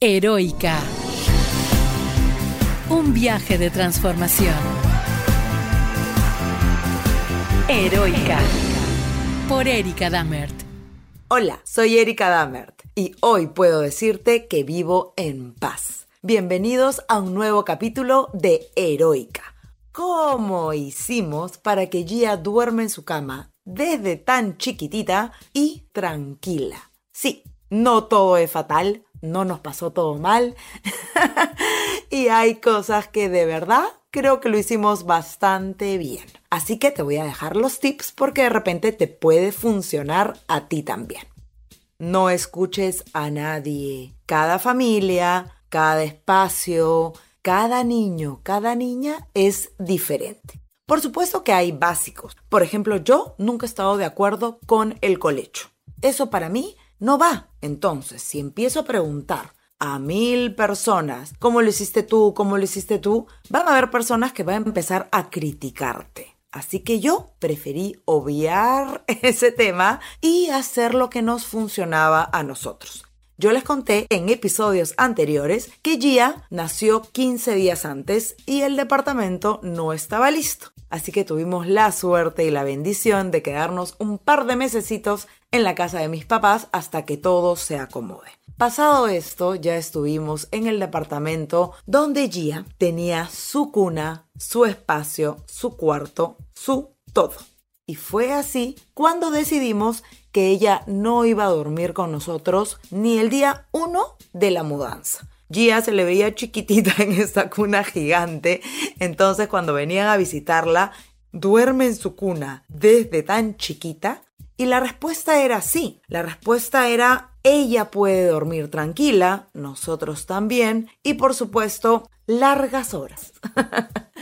Heroica. Un viaje de transformación. Heroica. Por Erika Dammert. Hola, soy Erika Dammert y hoy puedo decirte que vivo en paz. Bienvenidos a un nuevo capítulo de Heroica. ¿Cómo hicimos para que Gia duerma en su cama desde tan chiquitita y tranquila? Sí, no todo es fatal, no nos pasó todo mal y hay cosas que de verdad creo que lo hicimos bastante bien. Así que te voy a dejar los tips porque de repente te puede funcionar a ti también. No escuches a nadie. Cada familia, cada espacio, cada niño, cada niña es diferente. Por supuesto que hay básicos. Por ejemplo, yo nunca he estado de acuerdo con el colecho. Eso para mí no va. Entonces, si empiezo a preguntar a mil personas cómo lo hiciste tú, cómo lo hiciste tú, van a haber personas que van a empezar a criticarte. Así que yo preferí obviar ese tema y hacer lo que nos funcionaba a nosotros. Yo les conté en episodios anteriores que Gia nació 15 días antes y el departamento no estaba listo. Así que tuvimos la suerte y la bendición de quedarnos un par de mesecitos en la casa de mis papás hasta que todo se acomode. Pasado esto, ya estuvimos en el departamento donde Gia tenía su cuna, su espacio, su cuarto, su todo. Y fue así cuando decidimos que ella no iba a dormir con nosotros ni el día uno de la mudanza. Gia se le veía chiquitita en esta cuna gigante, entonces cuando venían a visitarla, duerme en su cuna desde tan chiquita. Y la respuesta era sí, la respuesta era ella puede dormir tranquila, nosotros también, y por supuesto, largas horas.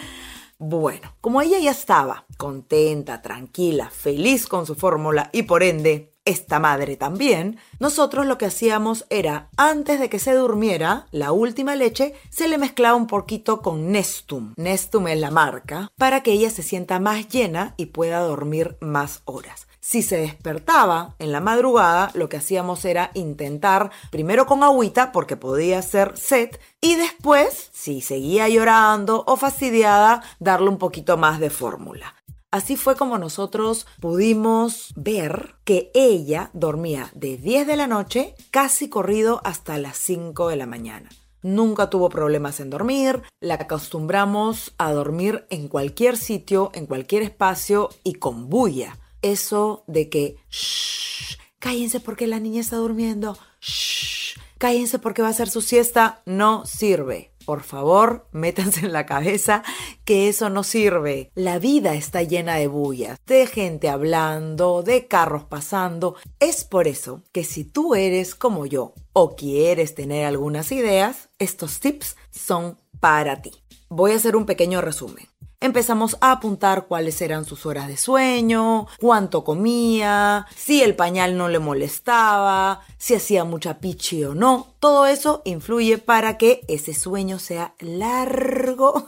Bueno, como ella ya estaba contenta, tranquila, feliz con su fórmula y por ende esta madre también, nosotros lo que hacíamos era, antes de que se durmiera, la última leche se le mezclaba un poquito con Nestum. Nestum es la marca, para que ella se sienta más llena y pueda dormir más horas. Si se despertaba en la madrugada, lo que hacíamos era intentar, primero con agüita, porque podía ser sed, y después, si seguía llorando o fastidiada, darle un poquito más de fórmula. Así fue como nosotros pudimos ver que ella dormía de 10 de la noche casi corrido hasta las 5 de la mañana. Nunca tuvo problemas en dormir, la acostumbramos a dormir en cualquier sitio, en cualquier espacio y con bulla eso de que, shh, cállense porque la niña está durmiendo, shh, cállense porque va a hacer su siesta, no sirve. Por favor, métanse en la cabeza que eso no sirve. La vida está llena de bullas, de gente hablando, de carros pasando. Es por eso que si tú eres como yo o quieres tener algunas ideas, estos tips son para ti. Voy a hacer un pequeño resumen empezamos a apuntar cuáles eran sus horas de sueño, cuánto comía, si el pañal no le molestaba, si hacía mucha pichi o no. Todo eso influye para que ese sueño sea largo,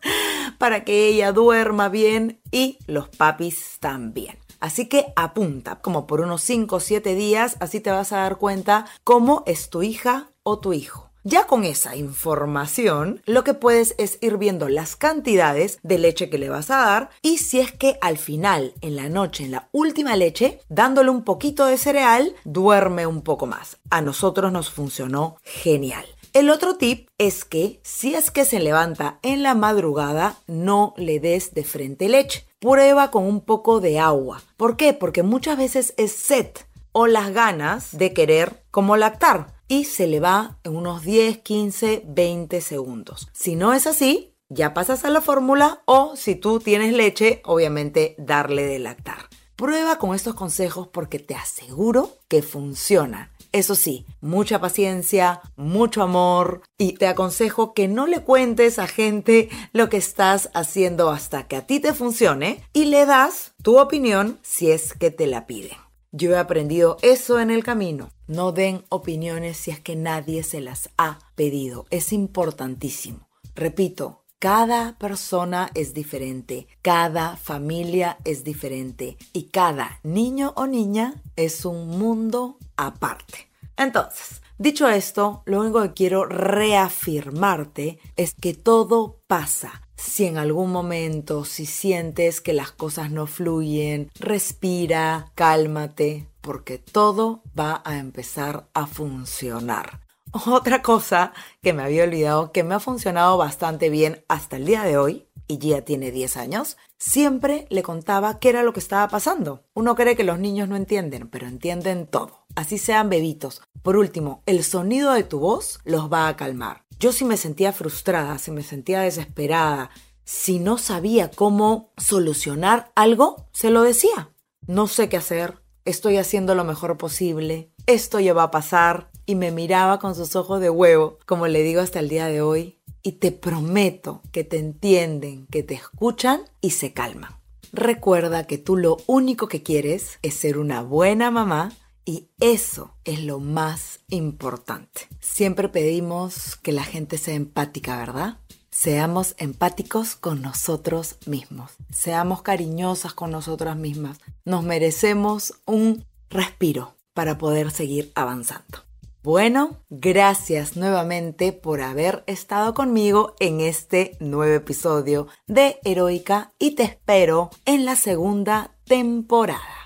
para que ella duerma bien y los papis también. Así que apunta, como por unos 5 o 7 días, así te vas a dar cuenta cómo es tu hija o tu hijo. Ya con esa información, lo que puedes es ir viendo las cantidades de leche que le vas a dar y si es que al final, en la noche, en la última leche, dándole un poquito de cereal, duerme un poco más. A nosotros nos funcionó genial. El otro tip es que si es que se levanta en la madrugada, no le des de frente leche. Prueba con un poco de agua. ¿Por qué? Porque muchas veces es sed o las ganas de querer como lactar y se le va en unos 10, 15, 20 segundos. Si no es así, ya pasas a la fórmula o si tú tienes leche, obviamente darle de lactar. Prueba con estos consejos porque te aseguro que funciona. Eso sí, mucha paciencia, mucho amor y te aconsejo que no le cuentes a gente lo que estás haciendo hasta que a ti te funcione y le das tu opinión si es que te la piden. Yo he aprendido eso en el camino. No den opiniones si es que nadie se las ha pedido. Es importantísimo. Repito, cada persona es diferente, cada familia es diferente y cada niño o niña es un mundo aparte. Entonces, dicho esto, lo único que quiero reafirmarte es que todo pasa. Si en algún momento, si sientes que las cosas no fluyen, respira, cálmate, porque todo va a empezar a funcionar. Otra cosa que me había olvidado que me ha funcionado bastante bien hasta el día de hoy, y ya tiene 10 años, siempre le contaba qué era lo que estaba pasando. Uno cree que los niños no entienden, pero entienden todo. Así sean bebitos. Por último, el sonido de tu voz los va a calmar. Yo si me sentía frustrada, si me sentía desesperada, si no sabía cómo solucionar algo, se lo decía. No sé qué hacer, estoy haciendo lo mejor posible, esto ya va a pasar, y me miraba con sus ojos de huevo, como le digo hasta el día de hoy, y te prometo que te entienden, que te escuchan y se calman. Recuerda que tú lo único que quieres es ser una buena mamá y eso es lo más importante. Siempre pedimos que la gente sea empática, ¿verdad? Seamos empáticos con nosotros mismos. Seamos cariñosas con nosotras mismas. Nos merecemos un respiro para poder seguir avanzando. Bueno, gracias nuevamente por haber estado conmigo en este nuevo episodio de Heroica y te espero en la segunda temporada.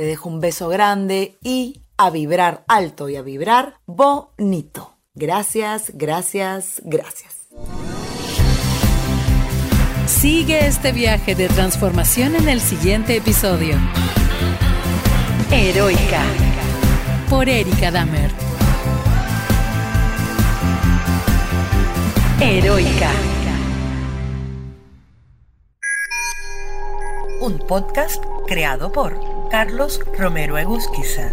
Te dejo un beso grande y a vibrar alto y a vibrar bonito. Gracias, gracias, gracias. Sigue este viaje de transformación en el siguiente episodio. Heroica por Erika Damer. Heroica. Un podcast creado por Carlos Romero Egusquiza.